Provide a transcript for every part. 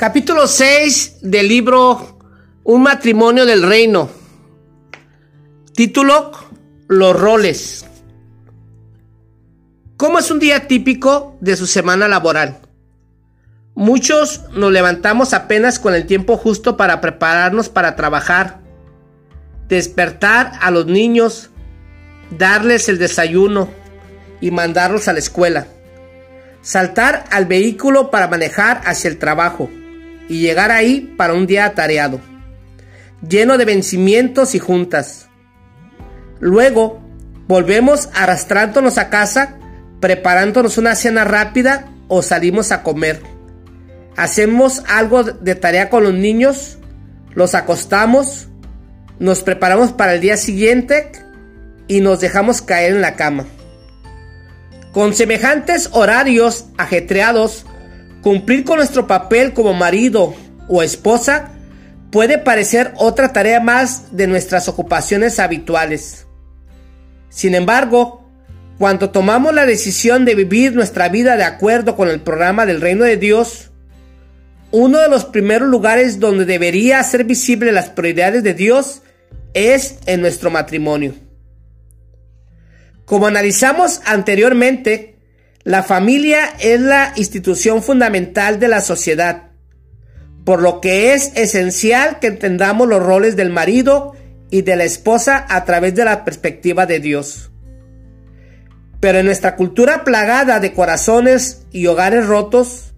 Capítulo 6 del libro Un matrimonio del reino. Título Los roles. ¿Cómo es un día típico de su semana laboral? Muchos nos levantamos apenas con el tiempo justo para prepararnos para trabajar, despertar a los niños, darles el desayuno y mandarlos a la escuela, saltar al vehículo para manejar hacia el trabajo y llegar ahí para un día atareado, lleno de vencimientos y juntas. Luego volvemos arrastrándonos a casa, preparándonos una cena rápida o salimos a comer. Hacemos algo de tarea con los niños, los acostamos, nos preparamos para el día siguiente y nos dejamos caer en la cama. Con semejantes horarios ajetreados, cumplir con nuestro papel como marido o esposa puede parecer otra tarea más de nuestras ocupaciones habituales. Sin embargo, cuando tomamos la decisión de vivir nuestra vida de acuerdo con el programa del reino de Dios, uno de los primeros lugares donde debería ser visible las prioridades de Dios es en nuestro matrimonio. Como analizamos anteriormente, la familia es la institución fundamental de la sociedad, por lo que es esencial que entendamos los roles del marido y de la esposa a través de la perspectiva de Dios. Pero en nuestra cultura plagada de corazones y hogares rotos,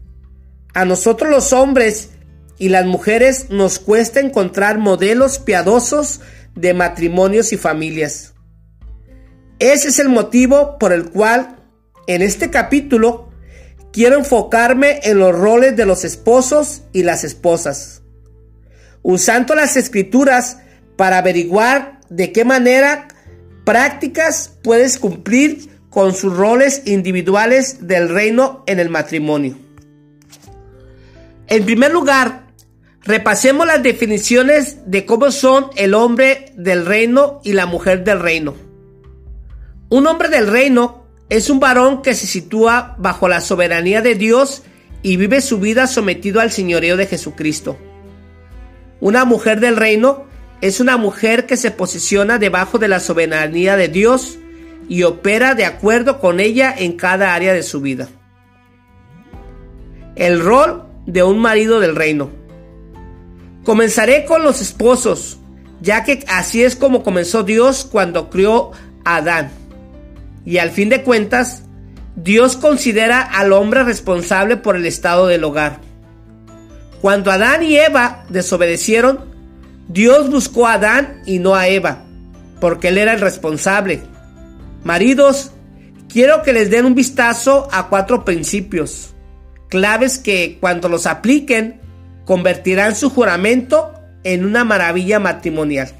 a nosotros los hombres y las mujeres nos cuesta encontrar modelos piadosos de matrimonios y familias. Ese es el motivo por el cual en este capítulo quiero enfocarme en los roles de los esposos y las esposas, usando las escrituras para averiguar de qué manera prácticas puedes cumplir con sus roles individuales del reino en el matrimonio. En primer lugar, repasemos las definiciones de cómo son el hombre del reino y la mujer del reino. Un hombre del reino es un varón que se sitúa bajo la soberanía de Dios y vive su vida sometido al señorío de Jesucristo. Una mujer del reino es una mujer que se posiciona debajo de la soberanía de Dios y opera de acuerdo con ella en cada área de su vida. El rol de un marido del reino. Comenzaré con los esposos, ya que así es como comenzó Dios cuando crió a Adán. Y al fin de cuentas, Dios considera al hombre responsable por el estado del hogar. Cuando Adán y Eva desobedecieron, Dios buscó a Adán y no a Eva, porque él era el responsable. Maridos, quiero que les den un vistazo a cuatro principios, claves que cuando los apliquen convertirán su juramento en una maravilla matrimonial.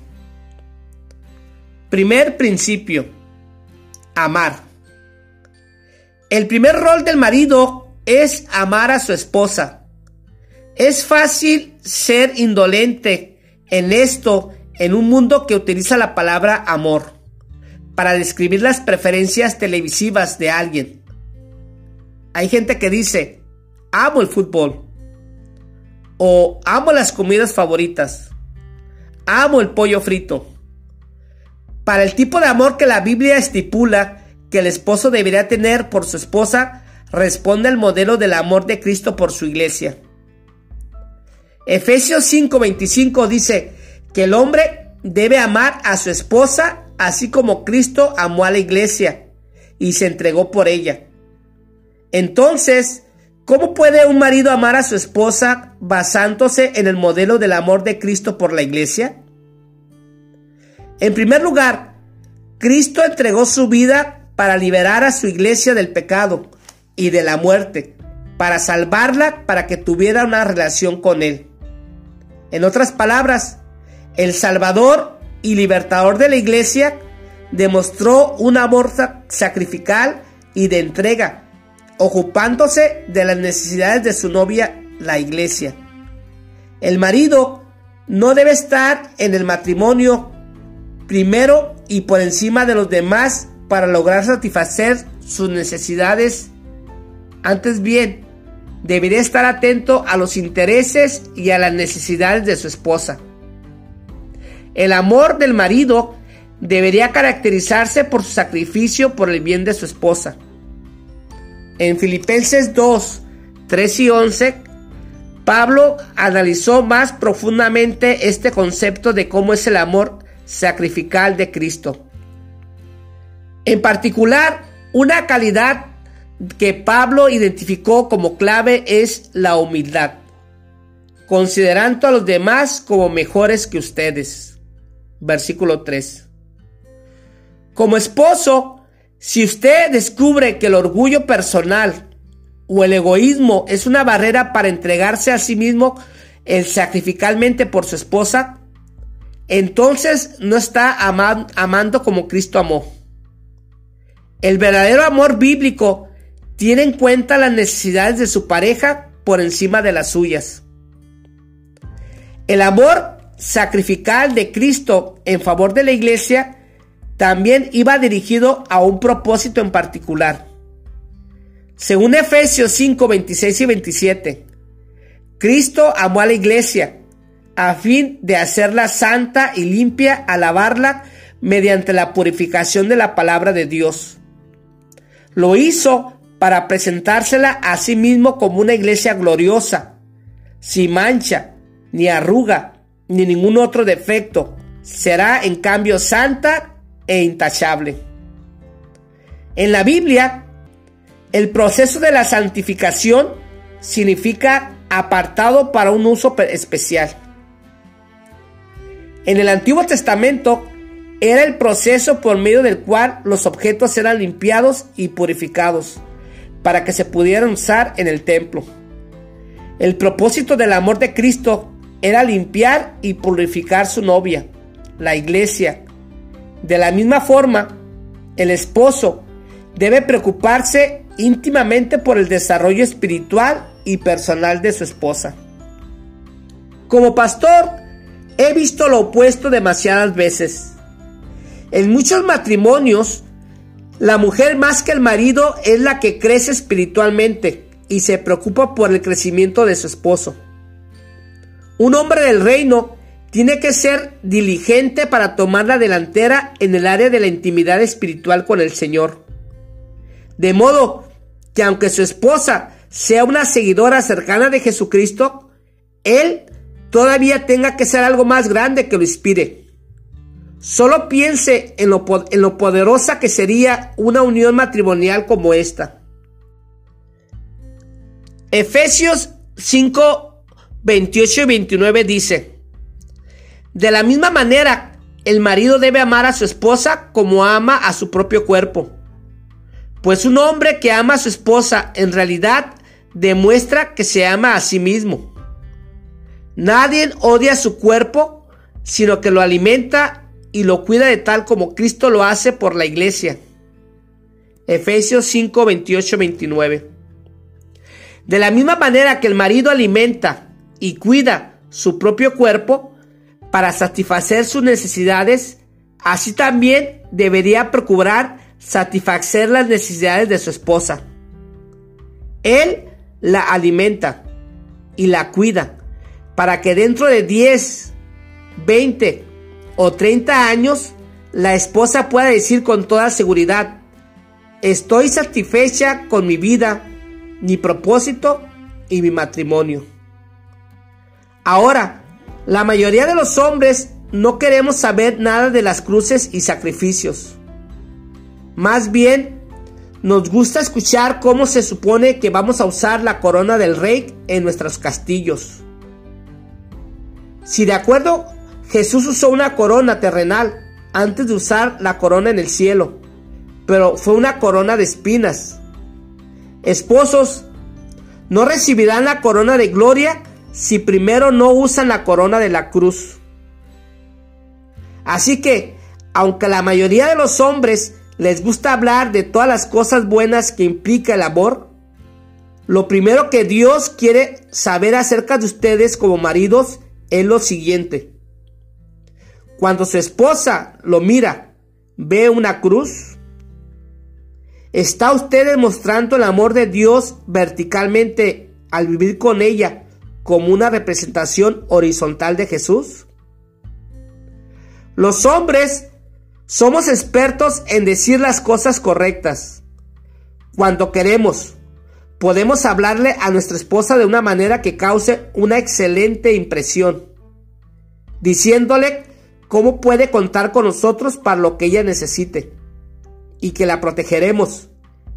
Primer principio amar. El primer rol del marido es amar a su esposa. Es fácil ser indolente en esto en un mundo que utiliza la palabra amor para describir las preferencias televisivas de alguien. Hay gente que dice, amo el fútbol o amo las comidas favoritas, amo el pollo frito. Para el tipo de amor que la Biblia estipula que el esposo debería tener por su esposa, responde al modelo del amor de Cristo por su iglesia. Efesios 5:25 dice que el hombre debe amar a su esposa así como Cristo amó a la iglesia y se entregó por ella. Entonces, ¿cómo puede un marido amar a su esposa basándose en el modelo del amor de Cristo por la iglesia? En primer lugar, Cristo entregó su vida para liberar a su iglesia del pecado y de la muerte, para salvarla para que tuviera una relación con Él. En otras palabras, el Salvador y libertador de la iglesia demostró un amor sacrificial y de entrega, ocupándose de las necesidades de su novia, la iglesia. El marido no debe estar en el matrimonio primero y por encima de los demás para lograr satisfacer sus necesidades. Antes bien, debería estar atento a los intereses y a las necesidades de su esposa. El amor del marido debería caracterizarse por su sacrificio por el bien de su esposa. En Filipenses 2, 3 y 11, Pablo analizó más profundamente este concepto de cómo es el amor sacrificial de Cristo. En particular, una calidad que Pablo identificó como clave es la humildad, considerando a los demás como mejores que ustedes. Versículo 3. Como esposo, si usted descubre que el orgullo personal o el egoísmo es una barrera para entregarse a sí mismo el sacrificalmente por su esposa, entonces no está amando como Cristo amó. El verdadero amor bíblico tiene en cuenta las necesidades de su pareja por encima de las suyas. El amor sacrificial de Cristo en favor de la iglesia también iba dirigido a un propósito en particular. Según Efesios 5, 26 y 27, Cristo amó a la iglesia a fin de hacerla santa y limpia, alabarla mediante la purificación de la palabra de Dios. Lo hizo para presentársela a sí mismo como una iglesia gloriosa, sin mancha, ni arruga, ni ningún otro defecto. Será en cambio santa e intachable. En la Biblia, el proceso de la santificación significa apartado para un uso especial. En el Antiguo Testamento era el proceso por medio del cual los objetos eran limpiados y purificados para que se pudieran usar en el templo. El propósito del amor de Cristo era limpiar y purificar su novia, la iglesia. De la misma forma, el esposo debe preocuparse íntimamente por el desarrollo espiritual y personal de su esposa. Como pastor, he visto lo opuesto demasiadas veces. En muchos matrimonios, la mujer más que el marido es la que crece espiritualmente y se preocupa por el crecimiento de su esposo. Un hombre del reino tiene que ser diligente para tomar la delantera en el área de la intimidad espiritual con el Señor. De modo que aunque su esposa sea una seguidora cercana de Jesucristo, él todavía tenga que ser algo más grande que lo inspire. Solo piense en lo, poderosa que sería una unión matrimonial como esta. Efesios 5, 28 y 29 dice, De la misma manera, el marido debe amar a su esposa como ama a su propio cuerpo. Pues un hombre que ama a su esposa en realidad demuestra que se ama a sí mismo. Nadie odia su cuerpo, sino que lo alimenta y lo cuida de tal como Cristo lo hace por la iglesia. Efesios 5, 28, 29. De la misma manera que el marido alimenta y cuida su propio cuerpo para satisfacer sus necesidades, así también debería procurar satisfacer las necesidades de su esposa. Él la alimenta y la cuida para que dentro de 10, 20 o 30 años, la esposa pueda decir con toda seguridad, estoy satisfecha con mi vida, mi propósito y mi matrimonio. Ahora, la mayoría de los hombres no queremos saber nada de las cruces y sacrificios. Más bien, nos gusta escuchar cómo se supone que vamos a usar la corona del rey en nuestros castillos. Si de acuerdo Jesús usó una corona terrenal antes de usar la corona en el cielo, pero fue una corona de espinas. Esposos, no recibirán la corona de gloria si primero no usan la corona de la cruz. Así que, aunque la mayoría de los hombres les gusta hablar de todas las cosas buenas que implica el amor, lo primero que Dios quiere saber acerca de ustedes como maridos es lo siguiente. Cuando su esposa lo mira, ve una cruz. ¿Está usted demostrando el amor de Dios verticalmente al vivir con ella como una representación horizontal de Jesús? Los hombres somos expertos en decir las cosas correctas. Cuando queremos, podemos hablarle a nuestra esposa de una manera que cause una excelente impresión, diciéndole cómo puede contar con nosotros para lo que ella necesite, y que la protegeremos,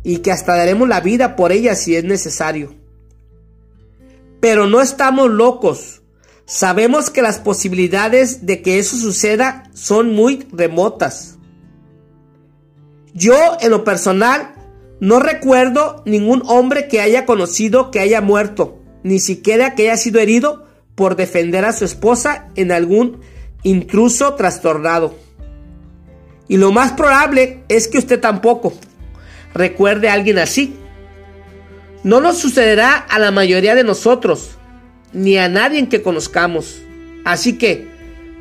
y que hasta daremos la vida por ella si es necesario. Pero no estamos locos. Sabemos que las posibilidades de que eso suceda son muy remotas. Yo, en lo personal, no recuerdo ningún hombre que haya conocido que haya muerto, ni siquiera que haya sido herido por defender a su esposa en algún intruso trastornado. Y lo más probable es que usted tampoco recuerde a alguien así. No nos sucederá a la mayoría de nosotros, ni a nadie que conozcamos. Así que,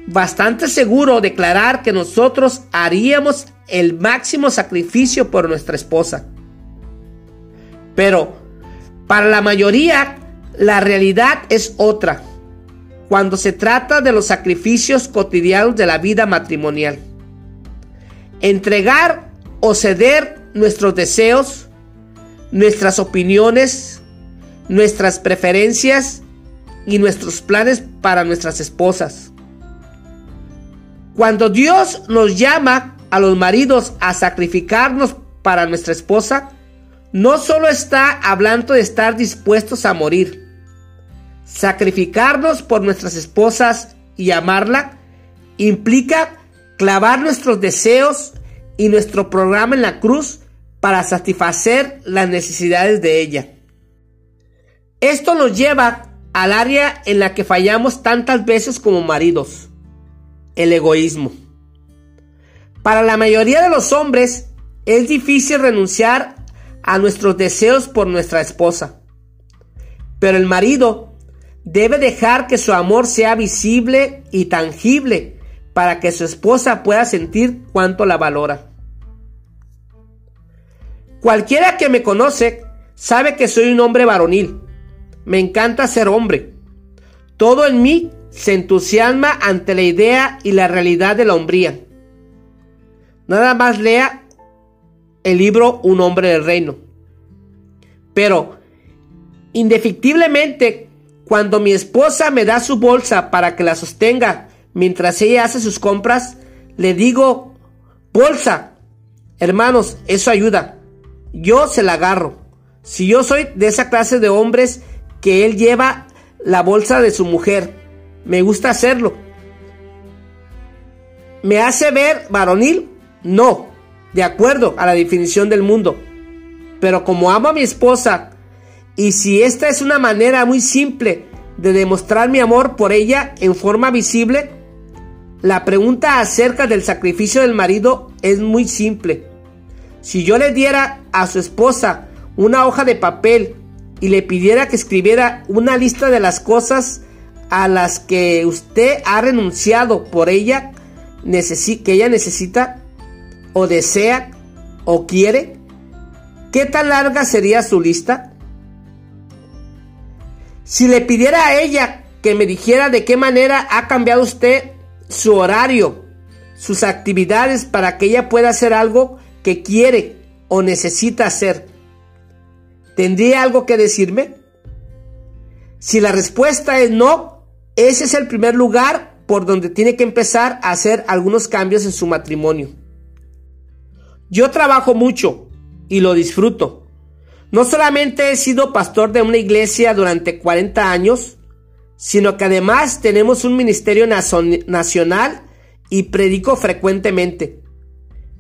bastante seguro declarar que nosotros haríamos el máximo sacrificio por nuestra esposa. Pero para la mayoría la realidad es otra cuando se trata de los sacrificios cotidianos de la vida matrimonial. Entregar o ceder nuestros deseos, nuestras opiniones, nuestras preferencias y nuestros planes para nuestras esposas. Cuando Dios nos llama a los maridos a sacrificarnos para nuestra esposa, no solo está hablando de estar dispuestos a morir, sacrificarnos por nuestras esposas y amarla implica clavar nuestros deseos y nuestro programa en la cruz para satisfacer las necesidades de ella. Esto nos lleva al área en la que fallamos tantas veces como maridos, el egoísmo. Para la mayoría de los hombres es difícil renunciar a nuestros deseos por nuestra esposa. Pero el marido debe dejar que su amor sea visible y tangible para que su esposa pueda sentir cuánto la valora. Cualquiera que me conoce sabe que soy un hombre varonil. Me encanta ser hombre. Todo en mí se entusiasma ante la idea y la realidad de la hombría. Nada más lea el libro Un hombre del reino. Pero, indefectiblemente, cuando mi esposa me da su bolsa para que la sostenga mientras ella hace sus compras, le digo, bolsa, hermanos, eso ayuda. Yo se la agarro. Si yo soy de esa clase de hombres que él lleva la bolsa de su mujer, me gusta hacerlo. ¿Me hace ver varonil? No de acuerdo a la definición del mundo. Pero como amo a mi esposa, y si esta es una manera muy simple de demostrar mi amor por ella en forma visible, la pregunta acerca del sacrificio del marido es muy simple. Si yo le diera a su esposa una hoja de papel y le pidiera que escribiera una lista de las cosas a las que usted ha renunciado por ella, que ella necesita, o desea o quiere? ¿Qué tan larga sería su lista? Si le pidiera a ella que me dijera de qué manera ha cambiado usted su horario, sus actividades para que ella pueda hacer algo que quiere o necesita hacer, ¿tendría algo que decirme? Si la respuesta es no, ese es el primer lugar por donde tiene que empezar a hacer algunos cambios en su matrimonio. Yo trabajo mucho y lo disfruto. No solamente he sido pastor de una iglesia durante 40 años, sino que además tenemos un ministerio nacional y predico frecuentemente.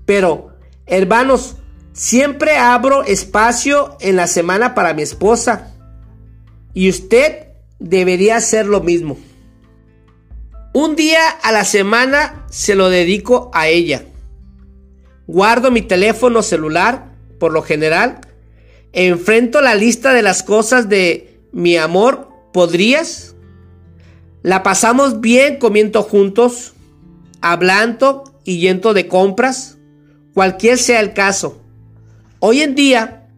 Pero, hermanos, siempre abro espacio en la semana para mi esposa. Y usted debería hacer lo mismo. Un día a la semana se lo dedico a ella. Guardo mi teléfono celular, por lo general. Enfrento la lista de las cosas de mi amor. ¿Podrías? La pasamos bien comiendo juntos, hablando y yendo de compras, cualquier sea el caso. Hoy en día,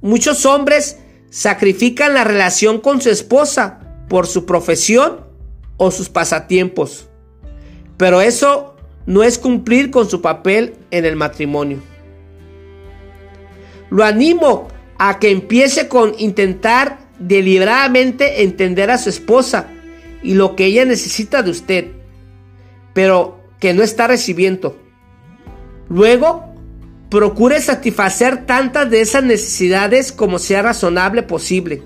muchos hombres sacrifican la relación con su esposa por su profesión o sus pasatiempos. Pero eso no es cumplir con su papel en el matrimonio. Lo animo a que empiece con intentar deliberadamente entender a su esposa y lo que ella necesita de usted, pero que no está recibiendo. Luego, procure satisfacer tantas de esas necesidades como sea razonable posible.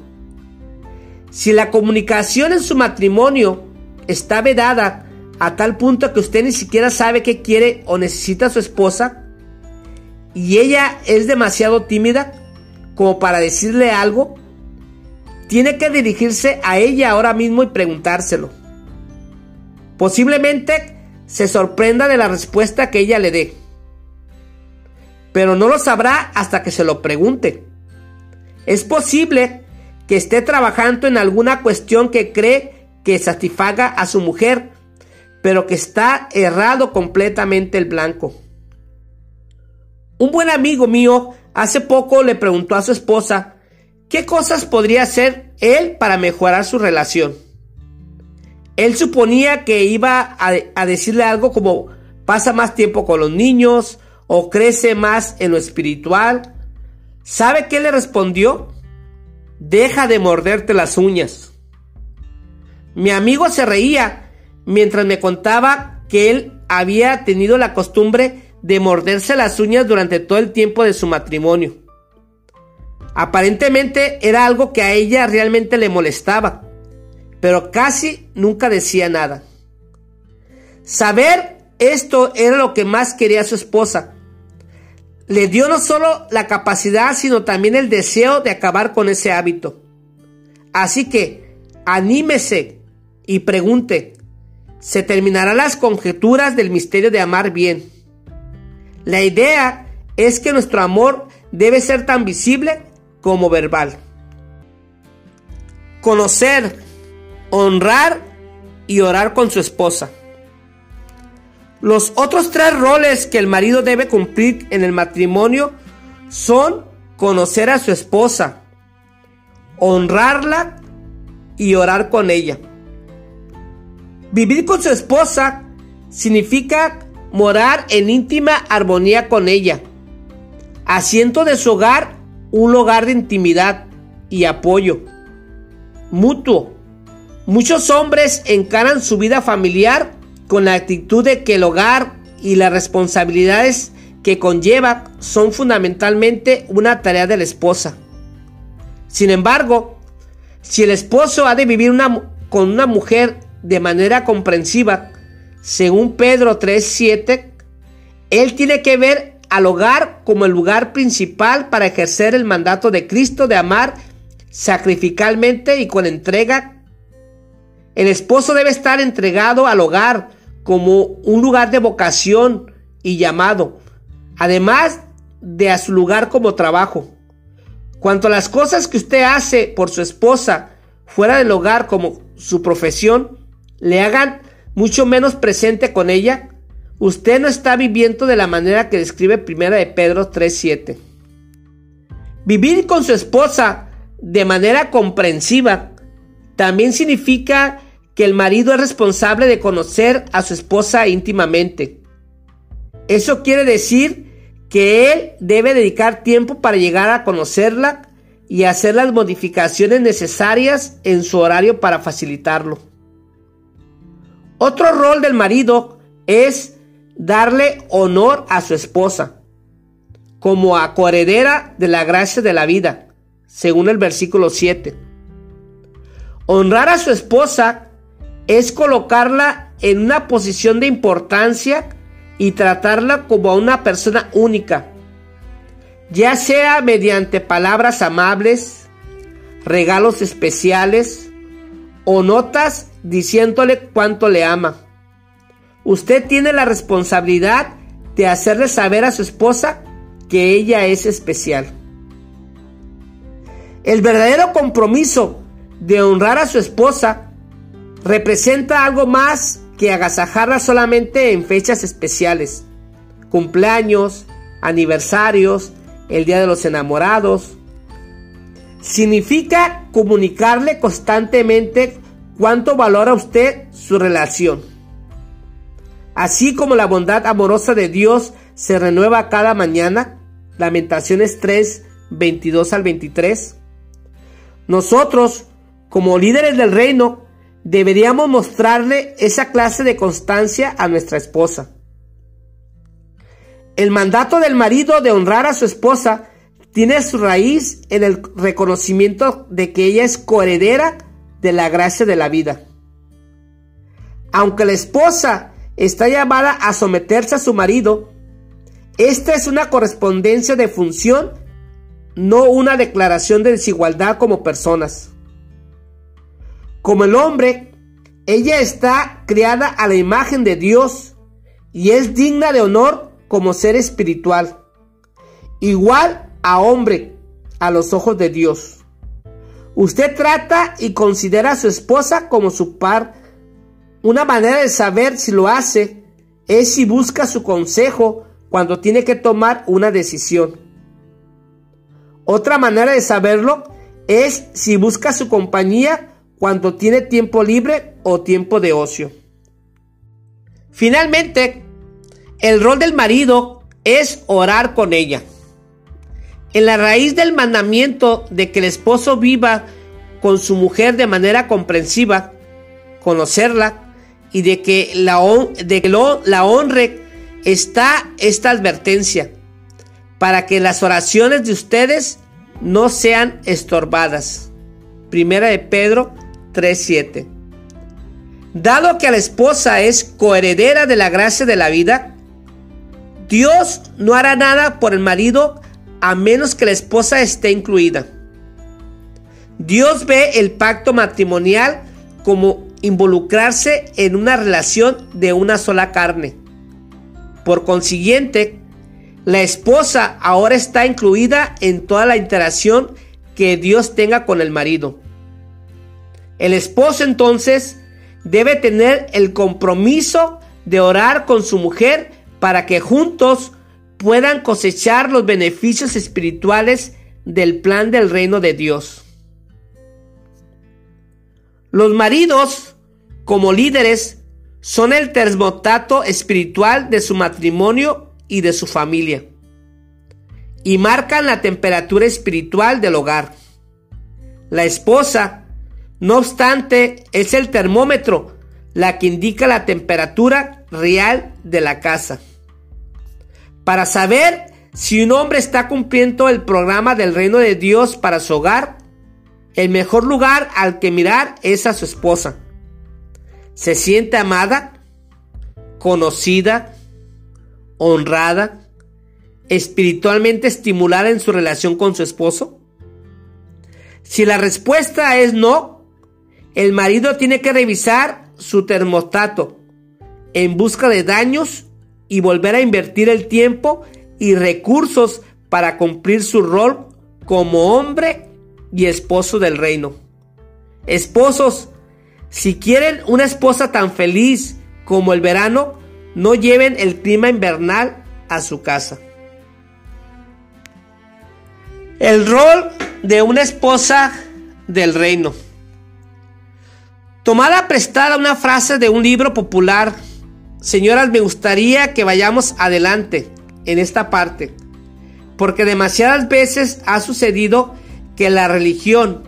Si la comunicación en su matrimonio está vedada a tal punto que usted ni siquiera sabe qué quiere o necesita a su esposa, y ella es demasiado tímida como para decirle algo, tiene que dirigirse a ella ahora mismo y preguntárselo. Posiblemente se sorprenda de la respuesta que ella le dé, pero no lo sabrá hasta que se lo pregunte. Es posible que esté trabajando en alguna cuestión que cree que satisfaga a su mujer, pero que está errado completamente el blanco. Un buen amigo mío hace poco le preguntó a su esposa qué cosas podría hacer él para mejorar su relación. Él suponía que iba a, decirle algo como pasa más tiempo con los niños o crece más en lo espiritual. ¿Sabe qué le respondió? Deja de morderte las uñas. Mi amigo se reía mientras me contaba que él había tenido la costumbre de morderse las uñas durante todo el tiempo de su matrimonio. Aparentemente era algo que a ella realmente le molestaba, pero casi nunca decía nada. Saber esto era lo que más quería su esposa. Le dio no solo la capacidad, sino también el deseo de acabar con ese hábito. Así que, anímese y pregunte, ¿se terminarán las conjeturas del misterio de amar bien? La idea es que nuestro amor debe ser tan visible como verbal. Conocer, honrar y orar con su esposa. Los otros tres roles que el marido debe cumplir en el matrimonio son conocer a su esposa, honrarla y orar con ella. Vivir con su esposa significa morar en íntima armonía con ella, asiento de su hogar un lugar de intimidad y apoyo mutuo. Muchos hombres encaran su vida familiar con la actitud de que el hogar y las responsabilidades que conlleva son fundamentalmente una tarea de la esposa. Sin embargo, si el esposo ha de vivir con una mujer de manera comprensiva, según Pedro 3:7, él tiene que ver al hogar como el lugar principal para ejercer el mandato de Cristo de amar sacrificalmente y con entrega. El esposo debe estar entregado al hogar como un lugar de vocación y llamado, además de a su lugar como trabajo. Cuanto a las cosas que usted hace por su esposa fuera del hogar como su profesión, le hagan mucho menos presente con ella, usted no está viviendo de la manera que describe Primera de Pedro 3.7. Vivir con su esposa de manera comprensiva también significa que el marido es responsable de conocer a su esposa íntimamente. Eso quiere decir que él debe dedicar tiempo para llegar a conocerla y hacer las modificaciones necesarias en su horario para facilitarlo. Otro rol del marido es darle honor a su esposa como a de la gracia de la vida, según el versículo 7. Honrar a su esposa es colocarla en una posición de importancia y tratarla como a una persona única, ya sea mediante palabras amables, regalos especiales o notas diciéndole cuánto le ama. Usted tiene la responsabilidad de hacerle saber a su esposa que ella es especial. El verdadero compromiso de honrar a su esposa representa algo más que agasajarla solamente en fechas especiales, cumpleaños, aniversarios, el Día de los Enamorados. significa comunicarle constantemente cuánto valora usted su relación. Así como la bondad amorosa de Dios se renueva cada mañana, Lamentaciones 3, 22 al 23, nosotros, como líderes del reino, deberíamos mostrarle esa clase de constancia a nuestra esposa. El mandato del marido de honrar a su esposa tiene su raíz en el reconocimiento de que ella es coheredera de la gracia de la vida. Aunque la esposa está llamada a someterse a su marido, esta es una correspondencia de función, no una declaración de desigualdad como personas. Como el hombre, ella está criada a la imagen de Dios y es digna de honor como ser espiritual, igual a hombre a los ojos de Dios. Usted trata y considera a su esposa como su par. Una manera de saber si lo hace es si busca su consejo cuando tiene que tomar una decisión. Otra manera de saberlo es si busca su compañía cuando tiene tiempo libre o tiempo de ocio. Finalmente, el rol del marido es orar con ella. En la raíz del mandamiento de que el esposo viva con su mujer de manera comprensiva, conocerla y de que la, de que la honre está esta advertencia para que las oraciones de ustedes no sean estorbadas. Primera de Pedro 3:7. Dado que la esposa es coheredera de la gracia de la vida, Dios no hará nada por el marido a menos que la esposa esté incluida. Dios ve el pacto matrimonial como involucrarse en una relación de una sola carne. Por consiguiente, la esposa ahora está incluida en toda la interacción que Dios tenga con el marido. El esposo entonces debe tener el compromiso de orar con su mujer para que juntos puedan cosechar los beneficios espirituales del plan del reino de Dios. Los maridos, como líderes, son el termostato espiritual de su matrimonio y de su familia, y marcan la temperatura espiritual del hogar. La esposa, no obstante, es el termómetro, la que indica la temperatura real de la casa. Para saber si un hombre está cumpliendo el programa del reino de Dios para su hogar, el mejor lugar al que mirar es a su esposa. ¿Se siente amada, conocida, honrada, espiritualmente estimulada en su relación con su esposo? Si la respuesta es no, el marido tiene que revisar su termostato en busca de daños y volver a invertir el tiempo y recursos para cumplir su rol como hombre y esposo del reino. Esposos, si quieren una esposa tan feliz como el verano, no lleven el clima invernal a su casa. El rol de una esposa del reino. Tomada prestada una frase de un libro popular Señoras, me gustaría que vayamos adelante en esta parte, porque demasiadas veces ha sucedido que la religión,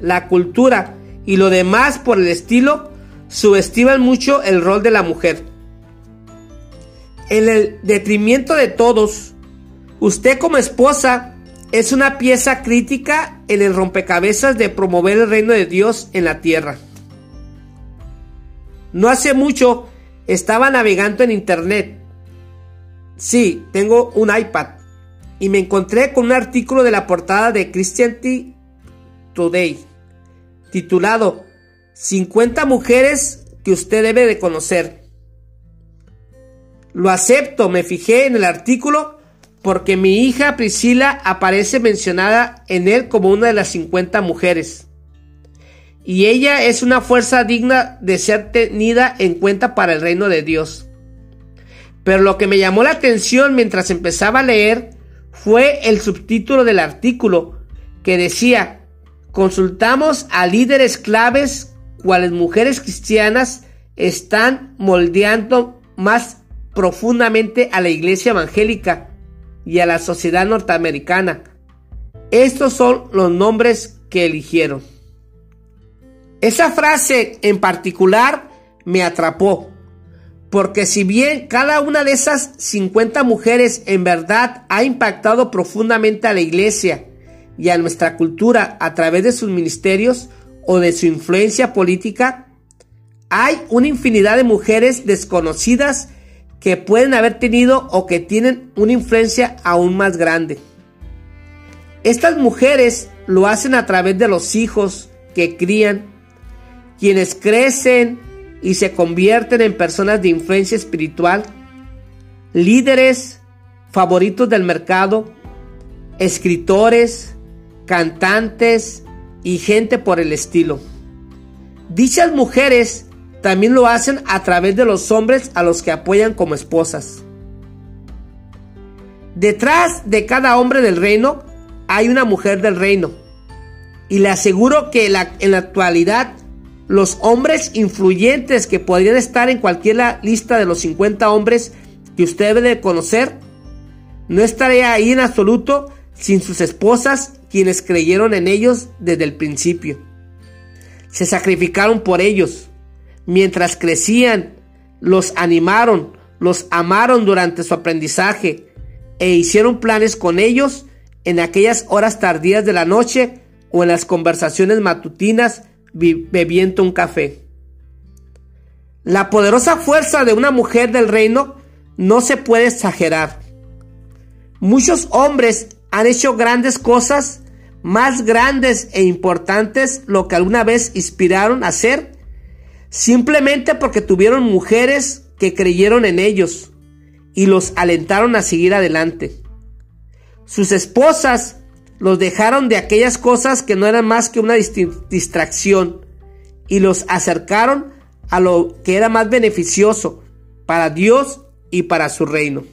la cultura y lo demás por el estilo subestiman mucho el rol de la mujer. En el detrimento de todos, usted como esposa es una pieza crítica en el rompecabezas de promover el reino de Dios en la tierra. No hace mucho estaba navegando en internet. Sí, tengo un iPad. Y me encontré con un artículo de la portada de Christianity Today, titulado 50 mujeres que usted debe de conocer. Lo acepto, me fijé en el artículo porque mi hija Priscila aparece mencionada en él como una de las 50 mujeres y ella es una fuerza digna de ser tenida en cuenta para el reino de Dios. Pero lo que me llamó la atención mientras empezaba a leer fue el subtítulo del artículo que decía consultamos a líderes claves cuales mujeres cristianas están moldeando más profundamente a la iglesia evangélica y a la sociedad norteamericana. Estos son los nombres que eligieron. Esa frase en particular me atrapó, porque si bien cada una de esas 50 mujeres en verdad ha impactado profundamente a la iglesia y a nuestra cultura a través de sus ministerios o de su influencia política, hay una infinidad de mujeres desconocidas que pueden haber tenido o que tienen una influencia aún más grande. Estas mujeres lo hacen a través de los hijos que crían, quienes crecen y se convierten en personas de influencia espiritual, líderes favoritos del mercado, escritores, cantantes y gente por el estilo. Dichas mujeres también lo hacen a través de los hombres a los que apoyan como esposas. Detrás de cada hombre del reino hay una mujer del reino. Y le aseguro que en la actualidad los hombres influyentes que podrían estar en cualquier lista de los 50 hombres que usted debe de conocer, no estaría ahí en absoluto sin sus esposas quienes creyeron en ellos desde el principio. Se sacrificaron por ellos. Mientras crecían, los animaron, los amaron durante su aprendizaje e hicieron planes con ellos en aquellas horas tardías de la noche o en las conversaciones matutinas bebiendo un café. La poderosa fuerza de una mujer del reino no se puede exagerar. Muchos hombres han hecho grandes cosas, más grandes e importantes lo que alguna vez inspiraron a hacer, simplemente porque tuvieron mujeres que creyeron en ellos y los alentaron a seguir adelante. Sus esposas los dejaron de aquellas cosas que no eran más que una distracción y los acercaron a lo que era más beneficioso para Dios y para su reino.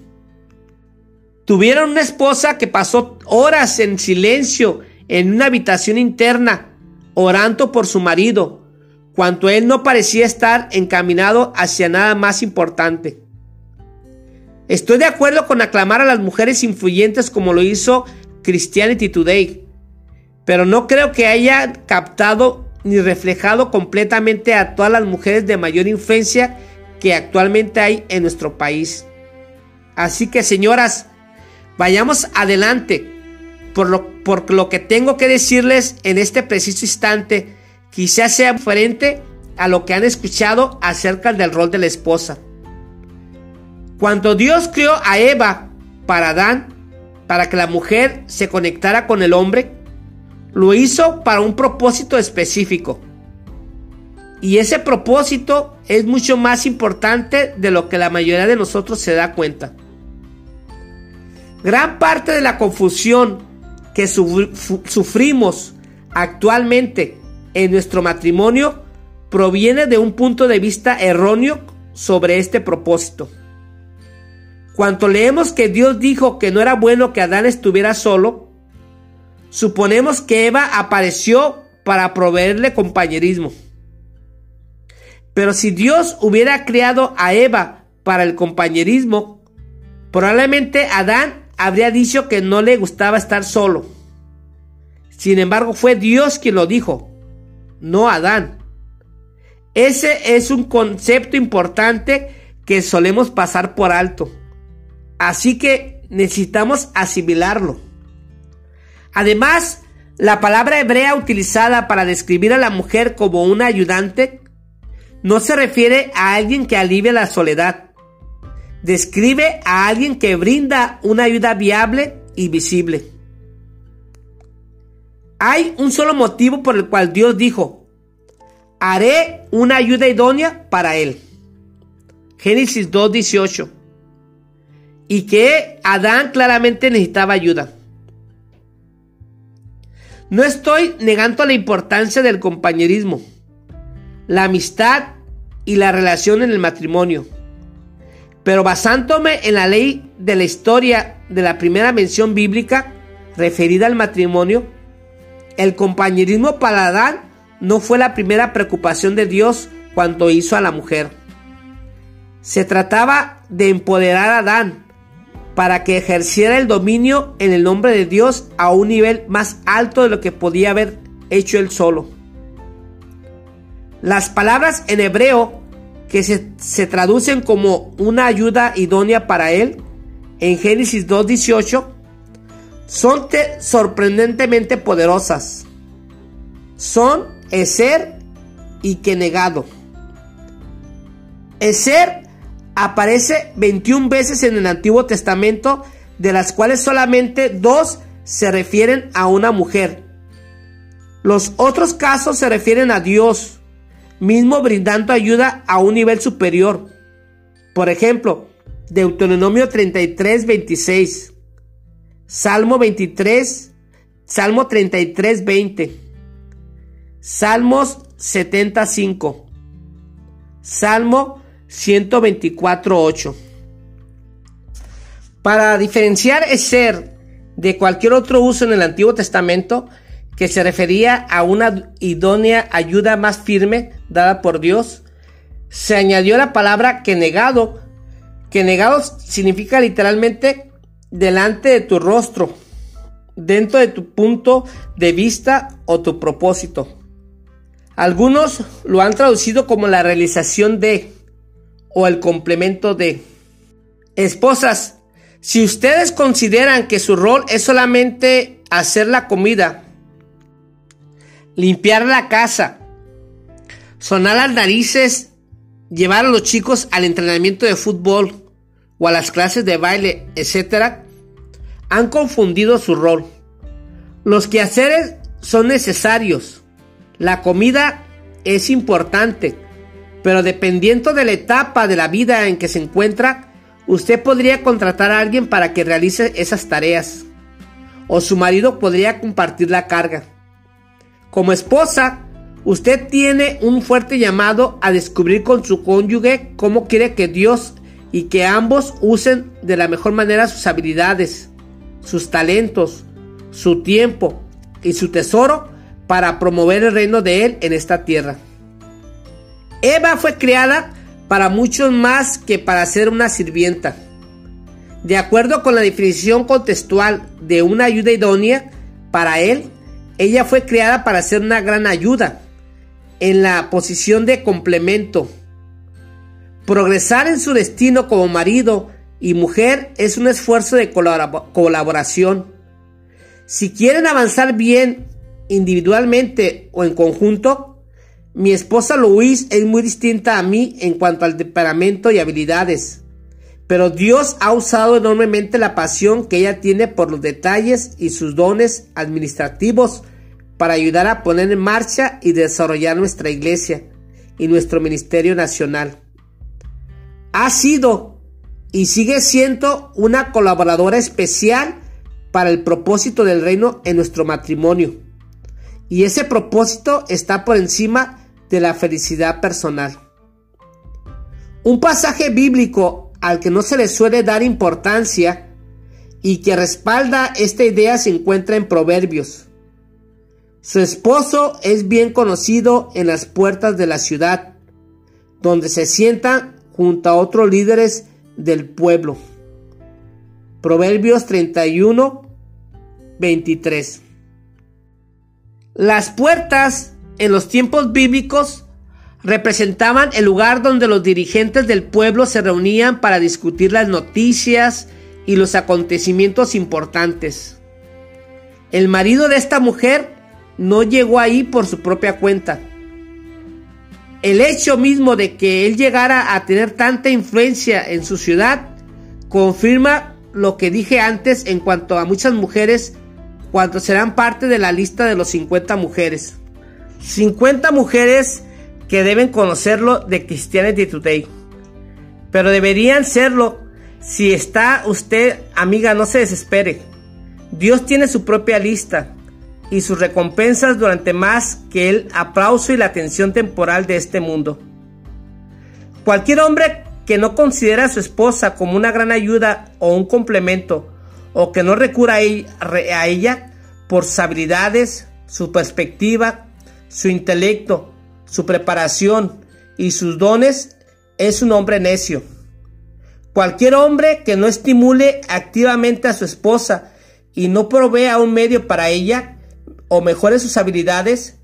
Tuvieron una esposa que pasó horas en silencio en una habitación interna, orando por su marido, cuando él no parecía estar encaminado hacia nada más importante. Estoy de acuerdo con aclamar a las mujeres influyentes como lo hizo Christianity Today, pero no creo que haya captado ni reflejado completamente a todas las mujeres de mayor influencia que actualmente hay en nuestro país. Así que señoras, vayamos adelante. Por lo, por lo que tengo que decirles en este preciso instante, quizás sea diferente a lo que han escuchado acerca del rol de la esposa. Cuando Dios creó a Eva para Adán, para que la mujer se conectara con el hombre, lo hizo para un propósito específico. Y ese propósito es mucho más importante de lo que la mayoría de nosotros se da cuenta. Gran parte de la confusión que sufrimos actualmente en nuestro matrimonio proviene de un punto de vista erróneo sobre este propósito. Cuando leemos que Dios dijo que no era bueno que Adán estuviera solo, suponemos que Eva apareció para proveerle compañerismo. Pero si Dios hubiera creado a Eva para el compañerismo, probablemente Adán habría dicho que no le gustaba estar solo. Sin embargo, fue Dios quien lo dijo, no Adán. Ese es un concepto importante que solemos pasar por alto. Así que necesitamos asimilarlo. Además, la palabra hebrea utilizada para describir a la mujer como una ayudante no se refiere a alguien que alivia la soledad. Describe a alguien que brinda una ayuda viable y visible. Hay un solo motivo por el cual Dios dijo, haré una ayuda idónea para él. Génesis 2.18 y que Adán claramente necesitaba ayuda. No estoy negando la importancia del compañerismo, la amistad y la relación en el matrimonio. Pero basándome en la ley de la historia de la primera mención bíblica referida al matrimonio, El compañerismo para Adán no fue la primera preocupación de Dios cuando hizo a la mujer. Se trataba de empoderar a Adán para que ejerciera el dominio en el nombre de Dios a un nivel más alto de lo que podía haber hecho él solo. Las palabras en hebreo que se, traducen como una ayuda idónea para él en Génesis 2.18 son sorprendentemente poderosas. Son Eser y Kenegado. Eser aparece 21 veces en el Antiguo Testamento, de las cuales solamente dos se refieren a una mujer. Los otros casos se refieren a Dios, mismo brindando ayuda a un nivel superior. Por ejemplo, Deuteronomio 33, 26, Salmo 23, Salmo 33, 20, Salmos 75, Salmo 124, 8. Para diferenciar ser de cualquier otro uso en el Antiguo Testamento, que se refería a una idónea ayuda más firme dada por Dios, se añadió la palabra que negado, que negado significa literalmente delante de tu rostro, dentro de tu punto de vista o tu propósito. Algunos lo han traducido como la realización de o el complemento de. Esposas, si ustedes consideran que su rol es solamente hacer la comida, limpiar la casa, sonar las narices, llevar a los chicos al entrenamiento de fútbol o a las clases de baile, etc., han confundido su rol. Los quehaceres son necesarios. La comida es importante, pero dependiendo de la etapa de la vida en que se encuentra, usted podría contratar a alguien para que realice esas tareas. O su marido podría compartir la carga. Como esposa, usted tiene un fuerte llamado a descubrir con su cónyuge cómo quiere que Dios y que ambos usen de la mejor manera sus habilidades, sus talentos, su tiempo y su tesoro para promover el reino de Él en esta tierra. Eva fue creada para muchos más que para ser una sirvienta. De acuerdo con la definición contextual de una ayuda idónea, para Él ella fue creada para ser una gran ayuda en la posición de complemento. Progresar en su destino como marido y mujer es un esfuerzo de colaboración. Si quieren avanzar bien individualmente o en conjunto, mi esposa Louise es muy distinta a mí en cuanto al temperamento y habilidades. Pero Dios ha usado enormemente la pasión que ella tiene por los detalles y sus dones administrativos para ayudar a poner en marcha y desarrollar nuestra iglesia y nuestro ministerio nacional. Ha sido y sigue siendo una colaboradora especial para el propósito del reino en nuestro matrimonio. Y ese propósito está por encima de la felicidad personal. Un pasaje bíblico al que no se le suele dar importancia y que respalda esta idea se encuentra en Proverbios. Su esposo es bien conocido en las puertas de la ciudad, donde se sienta junto a otros líderes del pueblo. Proverbios 31, 23. Las puertas en los tiempos bíblicos representaban el lugar donde los dirigentes del pueblo se reunían para discutir las noticias y los acontecimientos importantes. El marido de esta mujer no llegó ahí por su propia cuenta. El hecho mismo de que él llegara a tener tanta influencia en su ciudad confirma lo que dije antes en cuanto a muchas mujeres cuando serán parte de la lista de los 50 mujeres. 50 mujeres que deben conocerlo de Christianity Today. Pero deberían serlo. Si está usted, amiga, no se desespere. Dios tiene su propia lista y sus recompensas durante más que el aplauso y la atención temporal de este mundo. Cualquier hombre que no considera a su esposa como una gran ayuda o un complemento, o que no recura a ella por sus habilidades, su perspectiva, su intelecto, su preparación y sus dones, es un hombre necio. Cualquier hombre que no estimule activamente a su esposa y no provea un medio para ella o mejore sus habilidades,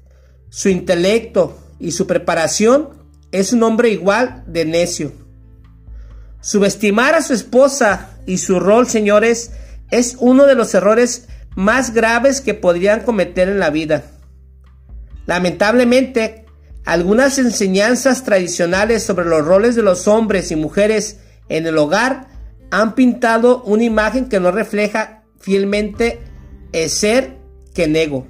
su intelecto y su preparación, es un hombre igual de necio. Subestimar a su esposa y su rol, señores, es uno de los errores más graves que podrían cometer en la vida. Lamentablemente, algunas enseñanzas tradicionales sobre los roles de los hombres y mujeres en el hogar han pintado una imagen que no refleja fielmente el ser que nego.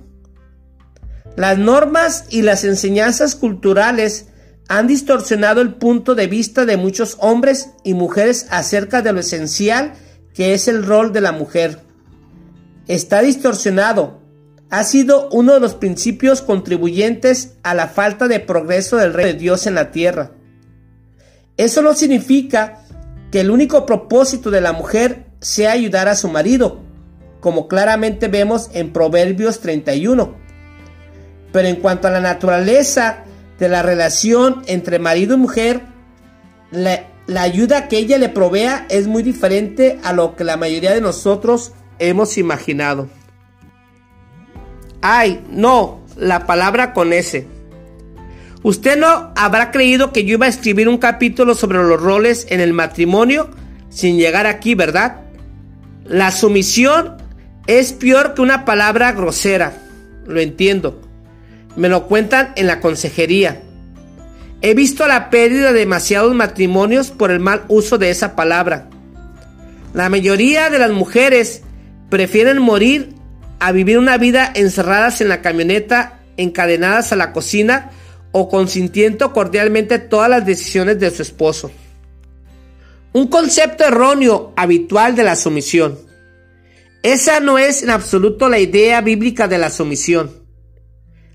Las normas y las enseñanzas culturales han distorsionado el punto de vista de muchos hombres y mujeres acerca de lo esencial que es el rol de la mujer. Está distorsionado. Ha sido uno de los principios contribuyentes a la falta de progreso del reino de Dios en la tierra. Eso no significa que el único propósito de la mujer sea ayudar a su marido, como claramente vemos en Proverbios 31. Pero en cuanto a la naturaleza de la relación entre marido y mujer, la, ayuda que ella le provea es muy diferente a lo que la mayoría de nosotros hemos imaginado. Ay, no, la palabra con S. Usted no habrá creído que yo iba a escribir un capítulo sobre los roles en el matrimonio sin llegar aquí, ¿verdad? La sumisión es peor que una palabra grosera, lo entiendo. Me lo cuentan en la consejería. He visto la pérdida de demasiados matrimonios por el mal uso de esa palabra. La mayoría de las mujeres prefieren morir a vivir una vida encerradas en la camioneta, encadenadas a la cocina o consintiendo cordialmente todas las decisiones de su esposo. Un concepto erróneo habitual de la sumisión. Esa no es en absoluto la idea bíblica de la sumisión.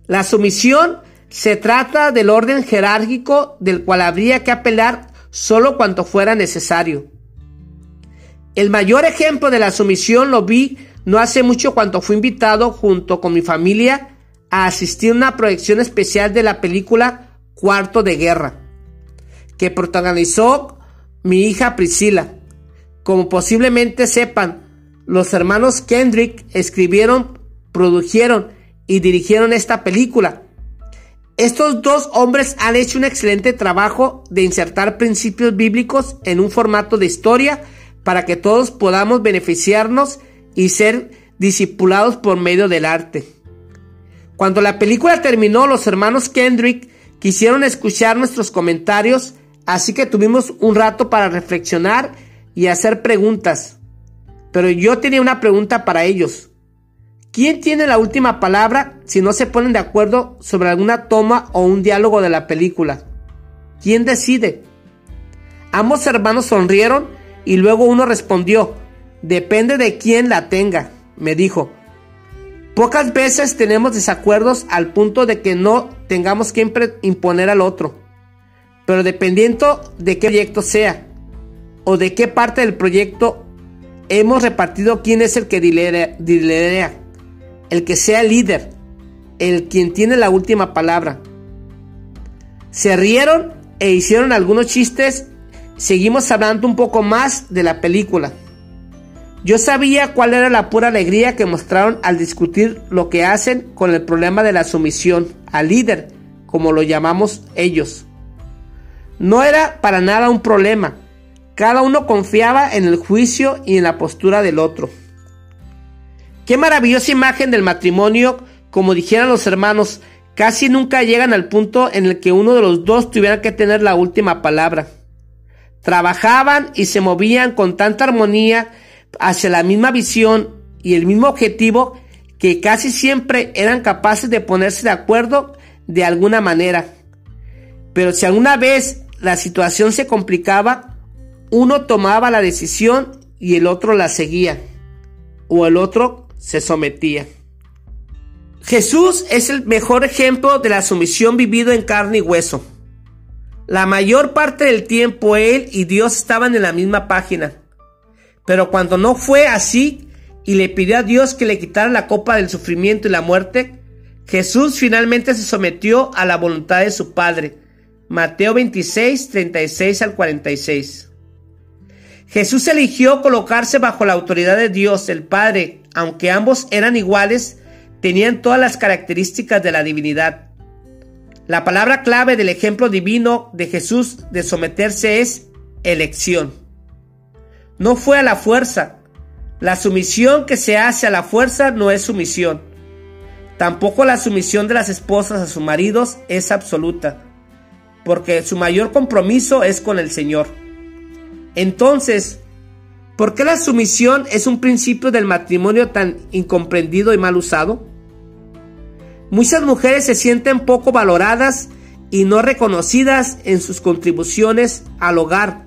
La sumisión se trata del orden jerárquico del cual habría que apelar solo cuando fuera necesario. El mayor ejemplo de la sumisión lo vi no hace mucho cuando fui invitado junto con mi familia a asistir a una proyección especial de la película Cuarto de Guerra, que protagonizó mi hija Priscila. Como posiblemente sepan, los hermanos Kendrick escribieron, produjeron y dirigieron esta película. Estos dos hombres han hecho un excelente trabajo de insertar principios bíblicos en un formato de historia para que todos podamos beneficiarnos y ser discipulados por medio del arte. Cuando la película terminó, los hermanos Kendrick quisieron escuchar nuestros comentarios, así que tuvimos un rato para reflexionar y hacer preguntas. Pero yo tenía una pregunta para ellos. ¿Quién tiene la última palabra si no se ponen de acuerdo sobre alguna toma o un diálogo de la película? ¿Quién decide? Ambos hermanos sonrieron y luego uno respondió, depende de quién la tenga, me dijo. Pocas veces tenemos desacuerdos al punto de que no tengamos que imponer al otro. Pero dependiendo de qué proyecto sea o de qué parte del proyecto hemos repartido quién es el que lidera, el que sea líder, el quien tiene la última palabra. Se rieron e hicieron algunos chistes. Seguimos hablando un poco más de la película. Yo sabía cuál era la pura alegría que mostraron al discutir lo que hacen con el problema de la sumisión al líder, como lo llamamos ellos. No era para nada un problema. Cada uno confiaba en el juicio y en la postura del otro. Qué maravillosa imagen del matrimonio, como dijeran los hermanos, casi nunca llegan al punto en el que uno de los dos tuviera que tener la última palabra. Trabajaban y se movían con tanta armonía hacia la misma visión y el mismo objetivo que casi siempre eran capaces de ponerse de acuerdo de alguna manera. Pero si alguna vez la situación se complicaba, uno tomaba la decisión y el otro la seguía, o el otro se sometía. Jesús es el mejor ejemplo de la sumisión vivido en carne y hueso. La mayor parte del tiempo Él y Dios estaban en la misma página. Pero cuando no fue así y le pidió a Dios que le quitara la copa del sufrimiento y la muerte, Jesús finalmente se sometió a la voluntad de su Padre. Mateo 26, 36 al 46. Jesús eligió colocarse bajo la autoridad de Dios, el Padre, aunque ambos eran iguales, tenían todas las características de la divinidad. La palabra clave del ejemplo divino de Jesús de someterse es elección. No fue a la fuerza. La sumisión que se hace a la fuerza no es sumisión. Tampoco la sumisión de las esposas a sus maridos es absoluta, porque su mayor compromiso es con el Señor. Entonces, ¿por qué la sumisión es un principio del matrimonio tan incomprendido y mal usado? Muchas mujeres se sienten poco valoradas y no reconocidas en sus contribuciones al hogar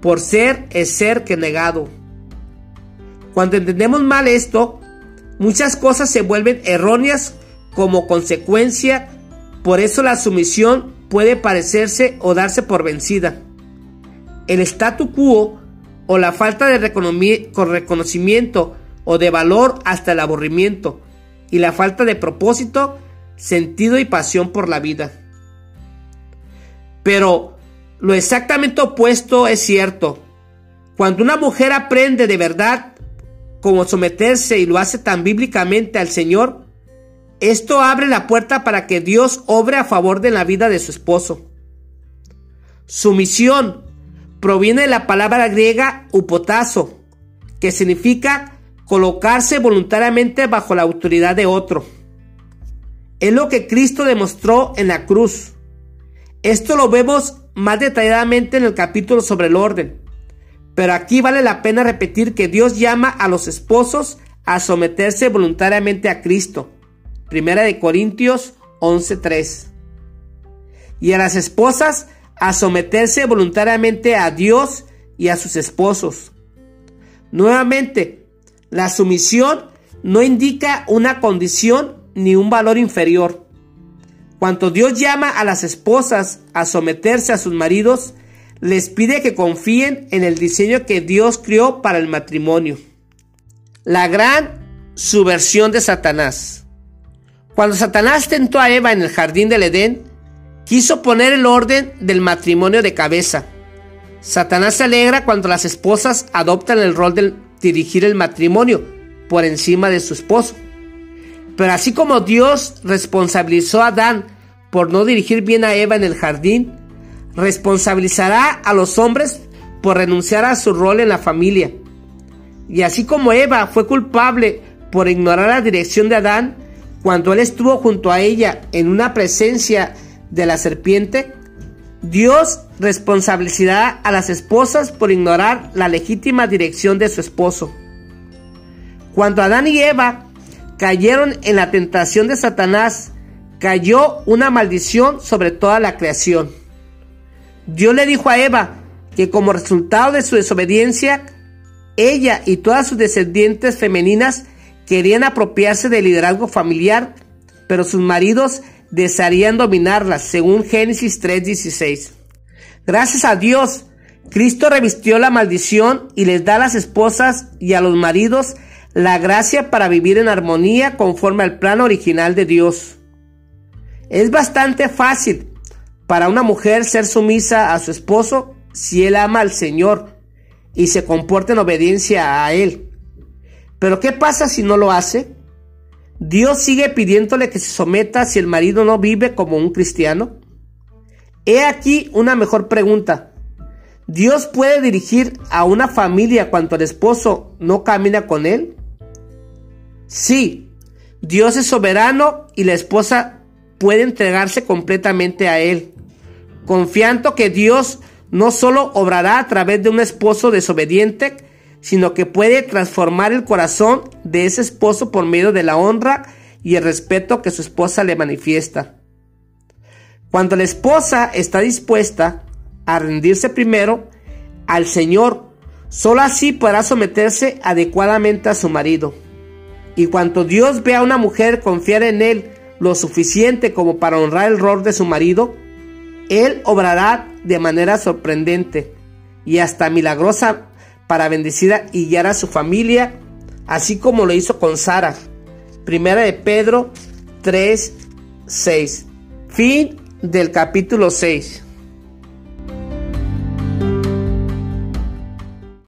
por ser es ser que negado. Cuando entendemos mal esto, muchas cosas se vuelven erróneas como consecuencia, por eso la sumisión puede parecerse o darse por vencida. El statu quo o la falta de reconocimiento o de valor hasta el aburrimiento y la falta de propósito, sentido y pasión por la vida. Pero lo exactamente opuesto es cierto. Cuando una mujer aprende de verdad cómo someterse y lo hace tan bíblicamente al Señor, esto abre la puerta para que Dios obre a favor de la vida de su esposo. Sumisión proviene de la palabra griega upotazo, que significa colocarse voluntariamente bajo la autoridad de otro. Es lo que Cristo demostró en la cruz. Esto lo vemos más detalladamente en el capítulo sobre el orden. Pero aquí vale la pena repetir que Dios llama a los esposos a someterse voluntariamente a Cristo. Primera de Corintios 11:3. Y a las esposas a someterse voluntariamente a Dios y a sus esposos. Nuevamente, la sumisión no indica una condición ni un valor inferior. Cuando Dios llama a las esposas a someterse a sus maridos, les pide que confíen en el diseño que Dios creó para el matrimonio. La gran subversión de Satanás. Cuando Satanás tentó a Eva en el jardín del Edén, quiso poner el orden del matrimonio de cabeza. Satanás se alegra cuando las esposas adoptan el rol de dirigir el matrimonio por encima de su esposo. Pero así como Dios responsabilizó a Adán por no dirigir bien a Eva en el jardín, responsabilizará a los hombres por renunciar a su rol en la familia. Y así como Eva fue culpable por ignorar la dirección de Adán cuando él estuvo junto a ella en una presencia de la serpiente, Dios responsabilizará a las esposas por ignorar la legítima dirección de su esposo. Cuando Adán y Eva cayeron en la tentación de Satanás, cayó una maldición sobre toda la creación. Dios le dijo a Eva que como resultado de su desobediencia, ella y todas sus descendientes femeninas querían apropiarse del liderazgo familiar, pero sus maridos desearían dominarlas, según Génesis 3:16. Gracias a Dios, Cristo revistió la maldición y les da a las esposas y a los maridos la gracia para vivir en armonía conforme al plan original de Dios. Es bastante fácil para una mujer ser sumisa a su esposo si él ama al Señor y se comporta en obediencia a Él. Pero ¿qué pasa si no lo hace? Dios sigue pidiéndole que se someta si el marido no vive como un cristiano. He aquí una mejor pregunta. ¿Dios puede dirigir a una familia cuando el esposo no camina con él? Sí, Dios es soberano y la esposa puede entregarse completamente a Él, confiando que Dios no solo obrará a través de un esposo desobediente, sino que puede transformar el corazón de ese esposo por medio de la honra y el respeto que su esposa le manifiesta. Cuando la esposa está dispuesta a rendirse primero al Señor, solo así podrá someterse adecuadamente a su marido. Y cuando Dios ve a una mujer confiar en Él lo suficiente como para honrar el rol de su marido, Él obrará de manera sorprendente y hasta milagrosa para bendecir y guiar a su familia, así como lo hizo con Sara. Primera de Pedro 3, 6. Fin del capítulo 6.